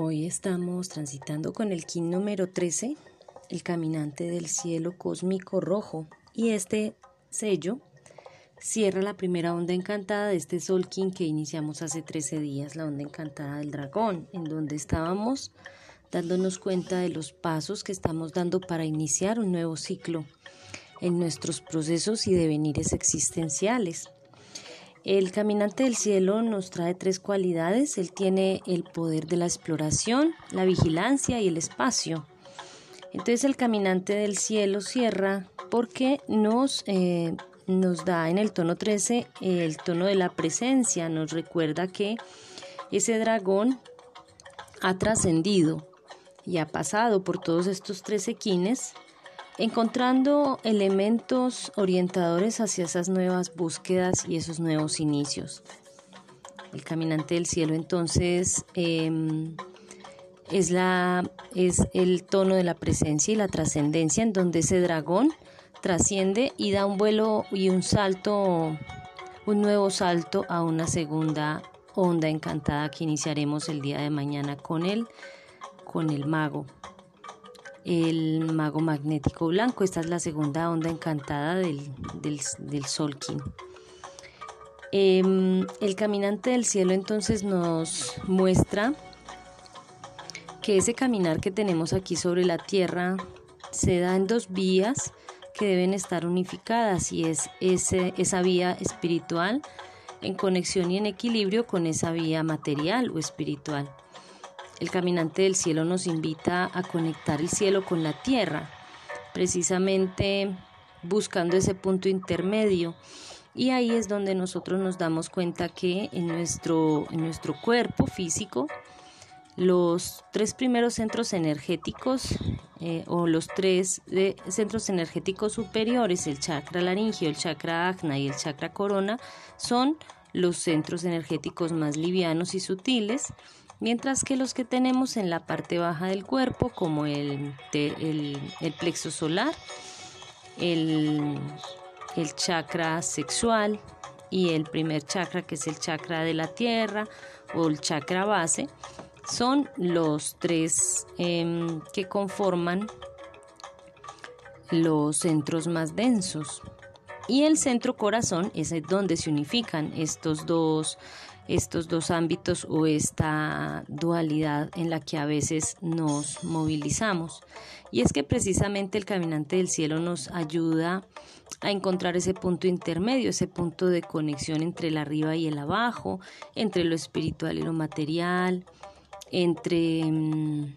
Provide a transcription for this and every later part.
Hoy estamos transitando con el kin número 13, el caminante del cielo cósmico rojo, y este sello cierra la primera onda encantada de este sol kin que iniciamos hace 13 días, la onda encantada del dragón, en donde estábamos dándonos cuenta de los pasos que estamos dando para iniciar un nuevo ciclo en nuestros procesos y devenires existenciales. El caminante del cielo nos trae tres cualidades. Él tiene el poder de la exploración, la vigilancia y el espacio. Entonces el caminante del cielo cierra porque nos, eh, nos da en el tono 13 el tono de la presencia, nos recuerda que ese dragón ha trascendido y ha pasado por todos estos tres equines encontrando elementos orientadores hacia esas nuevas búsquedas y esos nuevos inicios. El caminante del cielo entonces em, es, la, es el tono de la presencia y la trascendencia en donde ese dragón trasciende y da un vuelo y un salto, un nuevo salto a una segunda onda encantada que iniciaremos el día de mañana con él, con el mago el mago magnético blanco. Esta es la segunda onda encantada del, del, del Solkin. Em, el caminante del cielo entonces nos muestra que ese caminar que tenemos aquí sobre la tierra se da en dos vías que deben estar unificadas y es ese, esa vía espiritual en conexión y en equilibrio con esa vía material o espiritual. El caminante del cielo nos invita a conectar el cielo con la tierra, precisamente buscando ese punto intermedio. Y ahí es donde nosotros nos damos cuenta que en nuestro, nuestro cuerpo físico, los tres primeros centros energéticos eh, o los tres eh, centros energéticos superiores, el chakra laringio, el chakra agna y el chakra corona, son los centros energéticos más livianos y sutiles mientras que los que tenemos en la parte baja del cuerpo, como el, el, plexo solar, el, el chakra sexual y el primer chakra, que es el chakra de la tierra o el chakra base, son los tres em, que conforman los centros más densos. Y el centro corazón es donde se unifican estos dos estos dos ámbitos o esta dualidad en la que a veces nos movilizamos. Y es que precisamente el caminante del cielo nos ayuda a encontrar ese punto intermedio, ese punto de conexión entre el arriba y el abajo, entre lo espiritual y lo material, entre mm,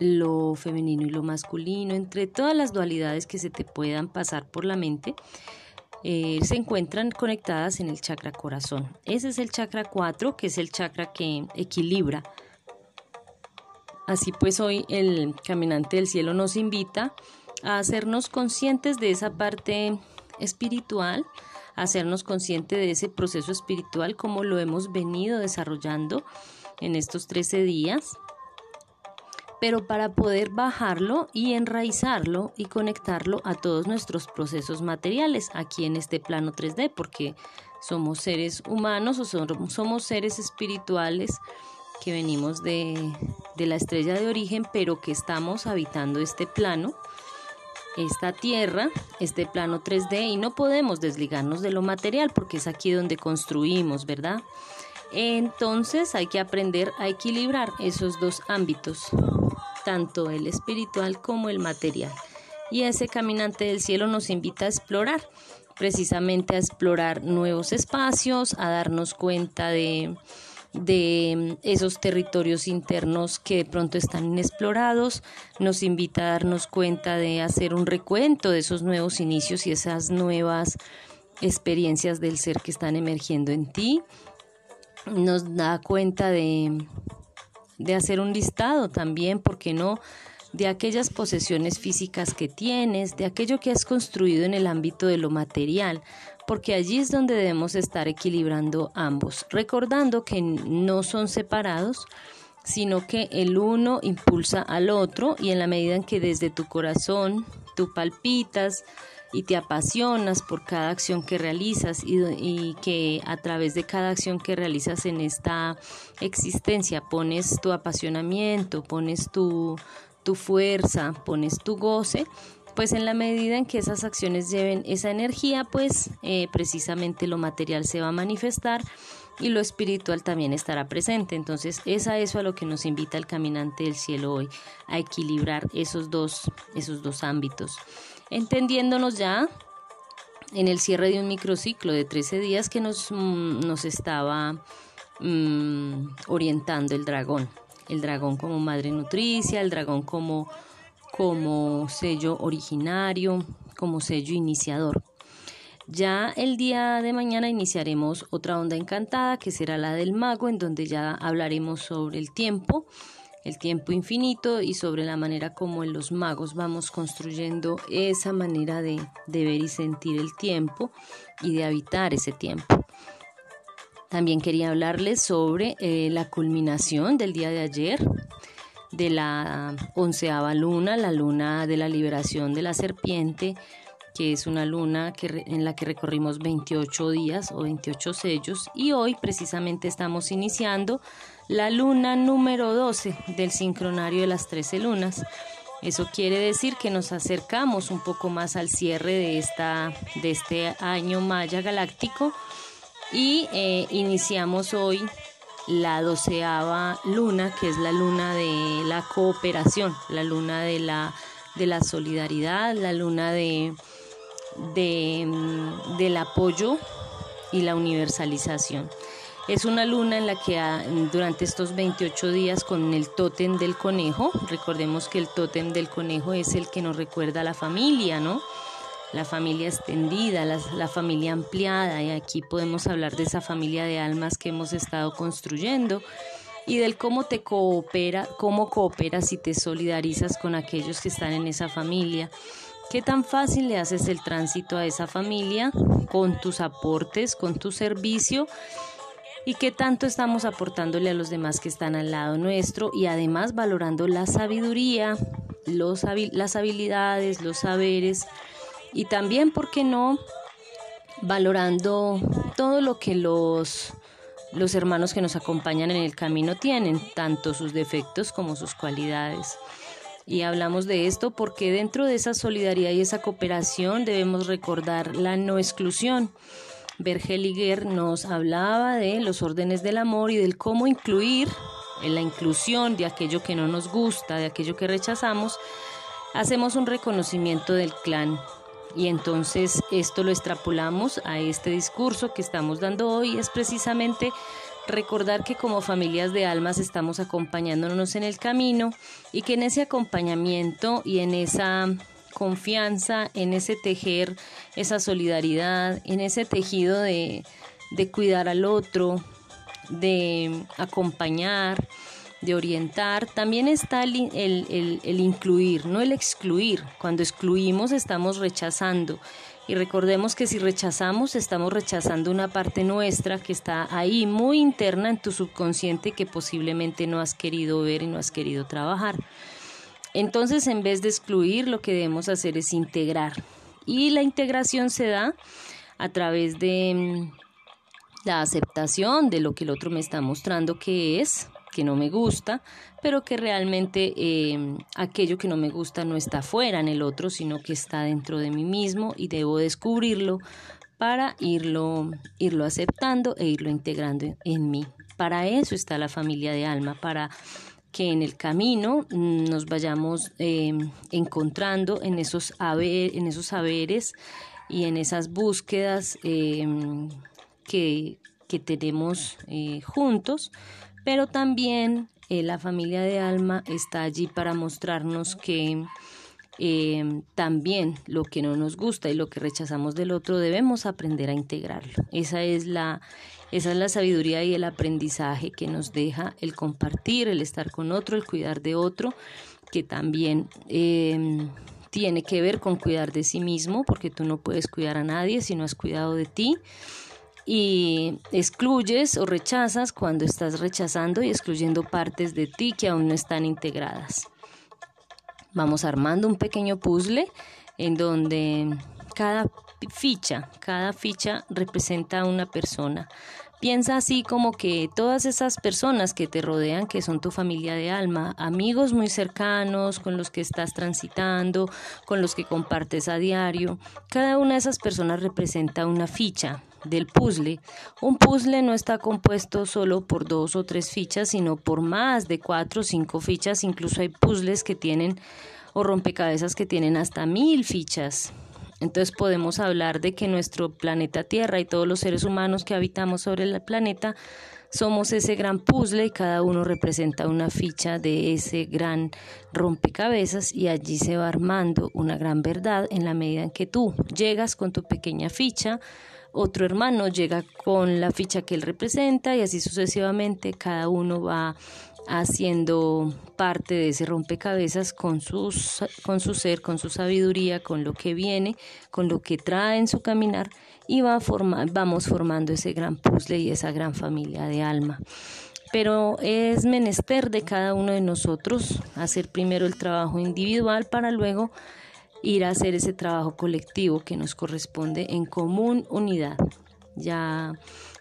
lo femenino y lo masculino, entre todas las dualidades que se te puedan pasar por la mente eh, se encuentran conectadas en el chakra corazón. Ese es el chakra 4, que es el chakra que equilibra. Así pues hoy el caminante del cielo nos invita a hacernos conscientes de esa parte espiritual, a hacernos conscientes de ese proceso espiritual como lo hemos venido desarrollando en estos 13 días pero para poder bajarlo y enraizarlo y conectarlo a todos nuestros procesos materiales aquí en este plano 3D, porque somos seres humanos o somos seres espirituales que venimos de, de la estrella de origen, pero que estamos habitando este plano, esta tierra, este plano 3D, y no podemos desligarnos de lo material porque es aquí donde construimos, ¿verdad? Entonces hay que aprender a equilibrar esos dos ámbitos tanto el espiritual como el material. Y ese caminante del cielo nos invita a explorar, precisamente a explorar nuevos espacios, a darnos cuenta de, de esos territorios internos que de pronto están inexplorados, nos invita a darnos cuenta de hacer un recuento de esos nuevos inicios y esas nuevas experiencias del ser que están emergiendo en ti, nos da cuenta de, de hacer un listado también, ¿por qué no? de aquellas posesiones físicas que tienes, de aquello que has construido en el ámbito de lo material, porque allí es donde debemos estar equilibrando ambos, recordando que no son separados, sino que el uno impulsa al otro y en la medida en que desde tu corazón tú palpitas, y te apasionas por cada acción que realizas y, que a través de cada acción que realizas en esta existencia pones tu apasionamiento, pones tu, tu fuerza, pones tu goce, pues en la medida en que esas acciones lleven esa energía, pues eh, precisamente lo material se va a manifestar y lo espiritual también estará presente. Entonces es a eso a lo que nos invita el caminante del cielo hoy, a equilibrar esos dos, esos dos ámbitos. Entendiéndonos ya en el cierre de un microciclo de 13 días que nos, mm, nos estaba mm, orientando el dragón. El dragón como madre nutricia, el dragón como, como sello originario, como sello iniciador. Ya el día de mañana iniciaremos otra onda encantada que será la del mago, en donde ya hablaremos sobre el tiempo, el tiempo infinito y sobre la manera como en los magos vamos construyendo esa manera de, ver y sentir el tiempo y de habitar ese tiempo. También quería hablarles sobre eh, la culminación del día de ayer, de la onceava luna, la luna de la liberación de la serpiente, que es una luna que, en la que recorrimos 28 días o 28 sellos y hoy precisamente estamos iniciando la luna número 12 del sincronario de las 13 lunas. Eso quiere decir que nos acercamos un poco más al cierre de, esta, de este año maya galáctico y eh, iniciamos hoy la doceava luna, que es la luna de la cooperación, la luna de la, de la solidaridad, la luna de, de, del apoyo y la universalización. Es una luna en la que ah, durante estos 28 días con el tótem del conejo, recordemos que el tótem del conejo es el que nos recuerda la familia, ¿no? La familia extendida, la, la familia ampliada, y aquí podemos hablar de esa familia de almas que hemos estado construyendo y del cómo te coopera, cómo cooperas y te solidarizas con aquellos que están en esa familia ¿Qué tan fácil le haces el tránsito a esa familia con tus aportes, con tu servicio? ¿Y qué tanto estamos aportándole a los demás que están al lado nuestro? Y además valorando la sabiduría, los, las habilidades, los saberes y también, ¿por qué no? Valorando todo lo que los, los hermanos que nos acompañan en el camino tienen, tanto sus defectos como sus cualidades. Y hablamos de esto porque dentro de esa solidaridad y esa cooperación debemos recordar la no exclusión. Bergeliger nos hablaba de los órdenes del amor y del cómo incluir en la inclusión de aquello que no nos gusta, de aquello que rechazamos, hacemos un reconocimiento del clan. Y entonces esto lo extrapolamos a este discurso que estamos dando hoy, es precisamente recordar que como familias de almas estamos acompañándonos en el camino y que en ese acompañamiento y en esa confianza, en ese tejer, esa solidaridad, en ese tejido de, cuidar al otro, de acompañar, de orientar, también está el, el, incluir, no el excluir. Cuando excluimos estamos rechazando y recordemos que si rechazamos, estamos rechazando una parte nuestra que está ahí muy interna en tu subconsciente que posiblemente no has querido ver y no has querido trabajar. Entonces, en vez de excluir, lo que debemos hacer es integrar. Y la integración se da a través de mm, la aceptación de lo que el otro me está mostrando que es, que no me gusta, pero que realmente em, aquello que no me gusta no está fuera en el otro, sino que está dentro de mí mismo y debo descubrirlo para irlo, irlo aceptando e irlo integrando en mí. Para eso está la familia de alma, para que en el camino nos vayamos em, encontrando en esos, en esos saberes y en esas búsquedas em, que, que tenemos eh, juntos pero también eh, la familia de alma está allí para mostrarnos que eh, también lo que no nos gusta y lo que rechazamos del otro debemos aprender a integrarlo. Esa es la, esa es la sabiduría y el aprendizaje que nos deja el compartir, el estar con otro, el cuidar de otro, que también eh, tiene que ver con cuidar de sí mismo, porque tú no puedes cuidar a nadie si no has cuidado de ti y excluyes o rechazas cuando estás rechazando y excluyendo partes de ti que aún no están integradas. Vamos armando un pequeño puzzle en donde cada ficha, cada ficha representa a una persona. Piensa así como que todas esas personas que te rodean, que son tu familia de alma, amigos muy cercanos con los que estás transitando, con los que compartes a diario, cada una de esas personas representa una ficha del puzzle. Un puzzle no está compuesto solo por dos o tres fichas, sino por más de cuatro o cinco fichas. Incluso hay puzzles que tienen o rompecabezas que tienen hasta mil fichas. Entonces podemos hablar de que nuestro planeta Tierra y todos los seres humanos que habitamos sobre el planeta somos ese gran puzzle y cada uno representa una ficha de ese gran rompecabezas y allí se va armando una gran verdad en la medida en que tú llegas con tu pequeña ficha, otro hermano llega con la ficha que él representa y así sucesivamente cada uno va haciendo parte de ese rompecabezas con, sus, con su ser, con su sabiduría, con lo que viene, con lo que trae en su caminar y va vamos formando ese gran puzzle y esa gran familia de alma. Pero es menester de cada uno de nosotros hacer primero el trabajo individual para luego ir a hacer ese trabajo colectivo que nos corresponde en común unidad. Ya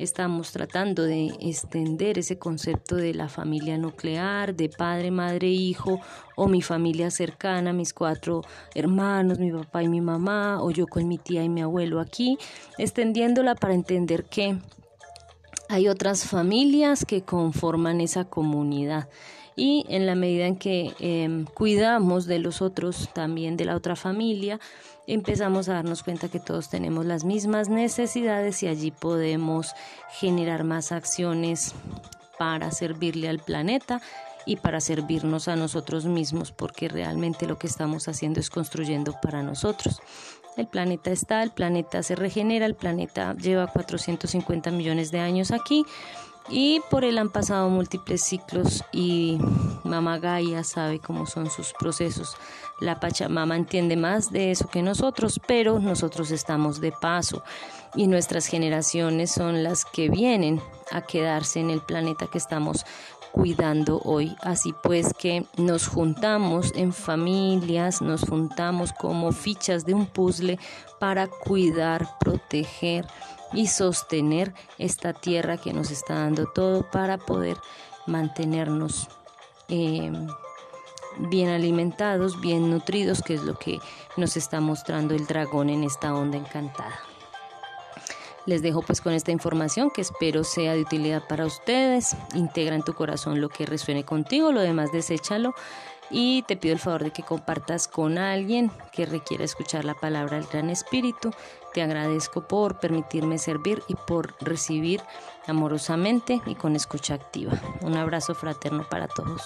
estamos tratando de extender ese concepto de la familia nuclear, de padre, madre, hijo, o mi familia cercana, mis cuatro hermanos, mi papá y mi mamá, o yo con mi tía y mi abuelo aquí, extendiéndola para entender que hay otras familias que conforman esa comunidad y en la medida en que em, cuidamos de los otros, también de la otra familia, empezamos a darnos cuenta que todos tenemos las mismas necesidades y allí podemos generar más acciones para servirle al planeta y para servirnos a nosotros mismos, porque realmente lo que estamos haciendo es construyendo para nosotros. El planeta está, el planeta se regenera, el planeta lleva 450 millones de años aquí y por él han pasado múltiples ciclos y Mamá Gaia sabe cómo son sus procesos. La Pachamama entiende más de eso que nosotros, pero nosotros estamos de paso y nuestras generaciones son las que vienen a quedarse en el planeta que estamos cuidando hoy. Así pues que nos juntamos en familias, nos juntamos como fichas de un puzzle para cuidar, proteger y sostener esta tierra que nos está dando todo para poder mantenernos em, bien alimentados, bien nutridos, que es lo que nos está mostrando el dragón en esta onda encantada. Les dejo pues con esta información que espero sea de utilidad para ustedes. Integra en tu corazón lo que resuene contigo, lo demás deséchalo y te pido el favor de que compartas con alguien que requiera escuchar la palabra del Gran Espíritu. Te agradezco por permitirme servir y por recibir amorosamente y con escucha activa. Un abrazo fraterno para todos.